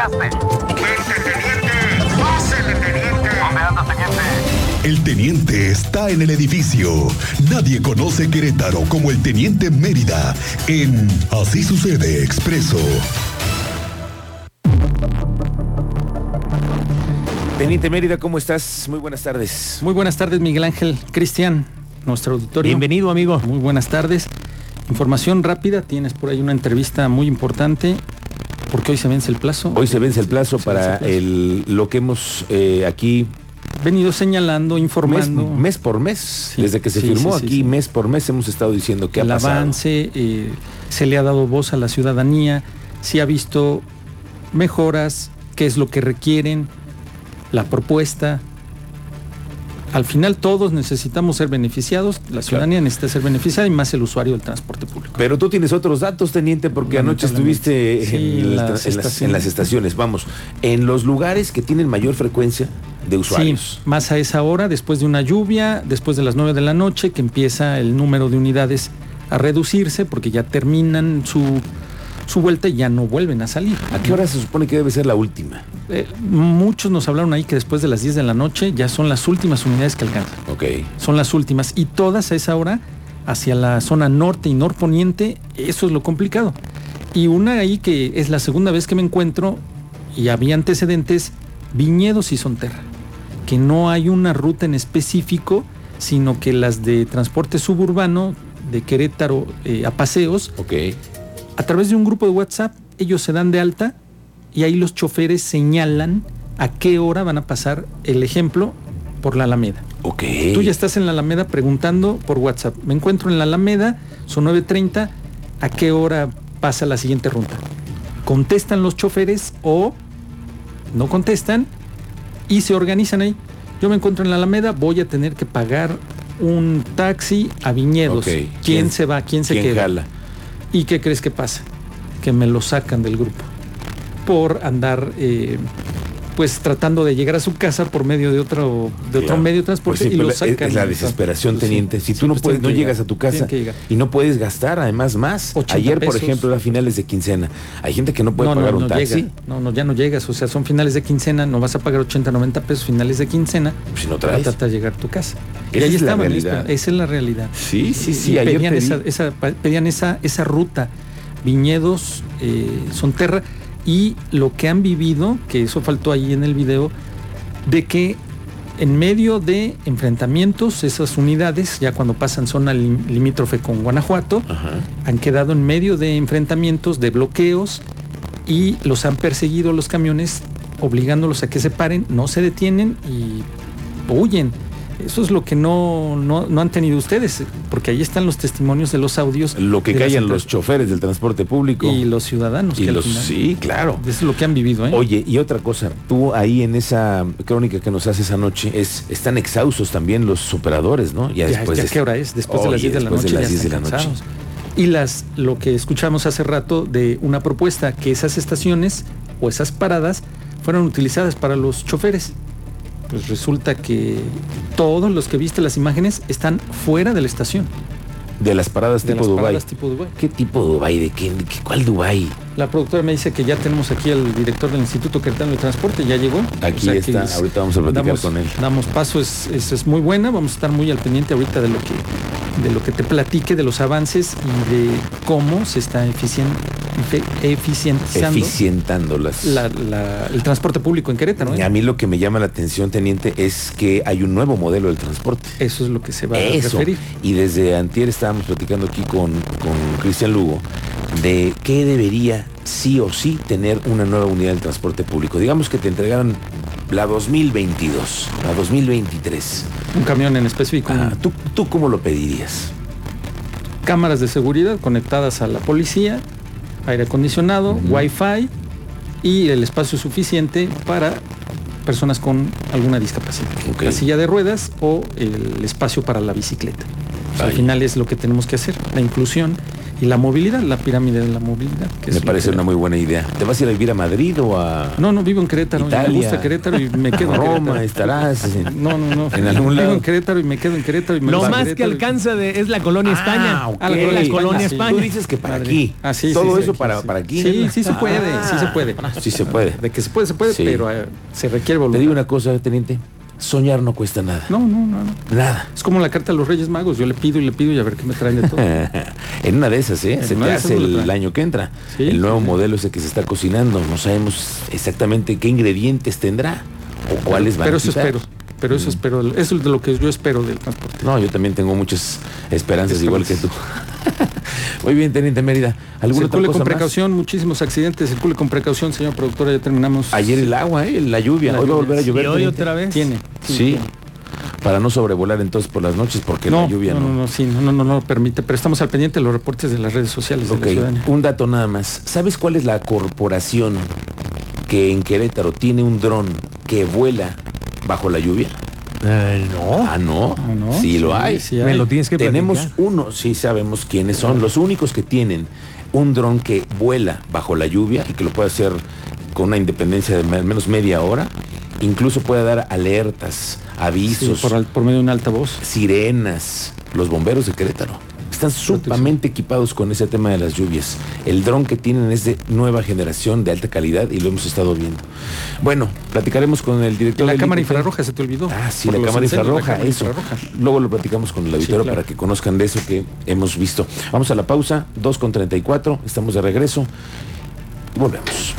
llegaste? ¡Vente, teniente! ¡Pásele, teniente! ¿Dónde anda, teniente? El teniente está en el edificio. Nadie conoce Querétaro como el teniente Mérida en Así sucede expreso. Teniente Mérida, ¿cómo estás? Muy buenas tardes. Muy buenas tardes, Miguel Ángel Cristian, nuestro auditorio. Bienvenido, amigo. Muy buenas tardes. Información rápida, tienes por ahí una entrevista muy importante, porque hoy se vence el plazo. Hoy se vence el plazo Se para el plazo. el, lo que hemos eh, aquí Venido señalando, informando mes por mes, Sí, desde que se sí, firmó sí, aquí, mes por mes hemos estado diciendo que ha el pasado. avance, eh, se le ha dado voz a la ciudadanía, si ha visto mejoras, qué es lo que requieren, la propuesta. Al final todos necesitamos ser beneficiados, la ciudadanía necesita ser beneficiada y más el usuario del transporte público. Pero tú tienes otros datos, teniente, porque anoche estuviste Sí, en, las, en las- en estaciones. las estaciones, vamos, en los lugares que tienen mayor frecuencia de usuarios. Sí, más a esa hora, después de una lluvia, después de las 9 de la noche, que empieza el número de unidades a reducirse porque ya terminan su, su vuelta y ya no vuelven a salir. ¿A qué hora se supone que debe ser la última? Eh, muchos nos hablaron ahí que después de las 10 de la noche ya son las últimas unidades que alcanzan. Ok. Son las últimas. Y todas a esa hora, hacia la zona norte y norponiente, eso es lo complicado. Y una ahí que es la segunda vez que me encuentro, y había antecedentes, Viñedos y Sonterra. Que no hay una ruta en específico, sino que las de transporte suburbano, de Querétaro eh, a paseos, Ok. a través de un grupo de WhatsApp, ellos se dan de alta y ahí los choferes señalan a qué hora van a pasar el ejemplo por la Alameda. Ok. Tú ya estás en la Alameda preguntando por WhatsApp. Me encuentro en la Alameda, son 9.30, ¿a qué hora pasa la siguiente ruta? Contestan los choferes o no contestan y se organizan ahí. Yo me encuentro en la Alameda, voy a tener que pagar un taxi a Viñedos. Ok. ¿Quién, se va? ¿Quién se ¿Quién queda? jala? ¿Y qué crees que pasa? Que me lo sacan del grupo por andar eh, pues tratando de llegar a su casa por medio de otro de otro Claro. medio de transporte Pues sí, y lo sacan. Es la desesperación, transporte. teniente. Si tú no pues puedes, no llegas llegar, a tu casa y no puedes gastar, además más. 80 Ayer, por ejemplo, era finales de quincena. Hay gente que no puede no, pagar no, un no taxi. llega. No, no, ya no llegas. O sea, son finales de quincena, no vas a pagar 80, 90 pesos finales de quincena Si no traes. tratar de llegar a tu casa. Esa ahí es la estaban, realidad. Esa es la realidad. Sí, sí, sí. y ayer pedían, te vi. esa, esa- pedían esa, esa ruta, Viñedos, eh, Sonterra, y lo que han vivido, que eso faltó ahí en el video, de que en medio de enfrentamientos, esas unidades, ya cuando pasan zona lim- limítrofe con Guanajuato, Ajá. han quedado en medio de enfrentamientos, de bloqueos, y los han perseguido los camiones, obligándolos a que se paren, no se detienen y huyen. Eso es lo que no, no, no han tenido ustedes, porque ahí están los testimonios de los audios. Lo que callan los choferes del transporte público. y los ciudadanos. Y que los- final- sí, claro. Eso es lo que han vivido, ¿eh? Oye, y otra cosa, tú ahí en esa crónica que nos haces anoche, es, están exhaustos también los operadores, ¿no? ya, después ya de- qué hora es, después de las Oye, 10 de la después noche. de las ya 10 de la noche. Y las, lo que escuchamos hace rato de una propuesta que esas estaciones o esas paradas fueron utilizadas para los choferes. Pues resulta que todos los que viste las imágenes están fuera de la estación. De las paradas De tipo las Dubái. paradas tipo Dubái. ¿Qué tipo Dubái? ¿De qué? de qué- ¿Cuál Dubái? La productora me dice que ya tenemos aquí al director del Instituto Queretano de Transporte, ya llegó. Aquí está, es- ahorita vamos a platicar damos, con él. Damos paso, es, es, es muy buena, vamos a estar muy al pendiente ahorita de lo que, de lo que te platique, de los avances y de cómo se está eficien, efe- eficientizando Eficientándolas. la- la- el transporte público en Querétaro. ¿eh? A mí lo que me llama la atención, teniente, es que hay un nuevo modelo del transporte. Eso es lo que se va Eso. a referir. Y desde antier estábamos platicando aquí con, con Cristian Lugo de qué debería sí o sí tener una nueva unidad del transporte público. Digamos que te entregaran la 2022, la 2023. Un camión en específico, Ah, ¿tú, ¿Tú cómo lo pedirías? cámaras de seguridad conectadas a la policía, aire acondicionado, wifi y el espacio suficiente para personas con alguna discapacidad. La silla de ruedas o el espacio para la bicicleta. O sea, al final es lo que tenemos que hacer, la inclusión y la movilidad, la pirámide de la movilidad. que Me parece que- una muy buena idea. ¿Te vas a ir a vivir a Madrid o a No, no, vivo en Querétaro. y Me Italia? gusta Querétaro y me quedo a en Roma? Querétaro. ¿Estarás? en- No, no, no. En algún Vivo lado. en Querétaro y me quedo en Querétaro y me Lo más que alcanza de, es la colonia España. Ah, ok. Ah, la colonia La colonia. España. Tú dices que para aquí. Ah, sí, Todo sí, eso sí, para, sí. para aquí. Sí, sí se puede, sí se puede. Sí se puede. De que se puede, se puede, Sí. pero eh, se requiere Te voluntad. digo una cosa, teniente. Soñar no cuesta nada. No, no, no, no. Nada. Es como la carta de los Reyes Magos. Yo le pido y le pido y a ver qué me traen de todo. en una de esas, ¿eh? En Se te hace el año que entra. Sí, el nuevo sí, modelo ese que se está cocinando. No sabemos exactamente qué ingredientes tendrá o cuáles van pero a eso quitar. espero. Pero eso espero. Eso es de lo que yo espero del transporte. No, yo también tengo muchas esperanzas igual que tú. Muy bien, teniente Mérida. ¿Alguna otra Circule cosa con más? precaución, muchísimos accidentes. Circule con precaución, señor productora. Ya terminamos. Ayer el agua, ¿eh? La lluvia. La Hoy va a volver a Y llover. hoy teniente. otra vez. Tiene. Sí. tiene. Para no sobrevolar entonces por las noches, porque No, la lluvia no, no, no, sí, no, no, no, no lo permite. Pero estamos al pendiente de los reportes de las redes sociales de Ok, la un dato nada más. ¿Sabes cuál es la corporación que en Querétaro tiene un dron que vuela bajo la lluvia? Eh, no. Ah, no. Ah, ¿no? Sí, lo Sí, hay. sí Me hay. lo tienes que Tenemos platicar. uno, sí sabemos quiénes son, los únicos que tienen un dron que vuela bajo la lluvia y que lo puede hacer con una independencia de al menos media hora, incluso puede dar alertas, Sí, avisos, por, al- por medio de una alta voz. sirenas, los bomberos de Querétaro. Están sumamente equipados con ese tema de las lluvias. El dron que tienen es de nueva generación, de alta calidad y lo hemos estado viendo. Bueno, platicaremos con el director La del cámara infrarroja se te olvidó. Ah, sí, la cámara la infrarroja, cámara eso. infrarroja. Luego lo platicamos con el auditorio claro. para que conozcan de eso que hemos visto. Vamos a la pausa, 2 con 34, estamos de regreso. Volvemos.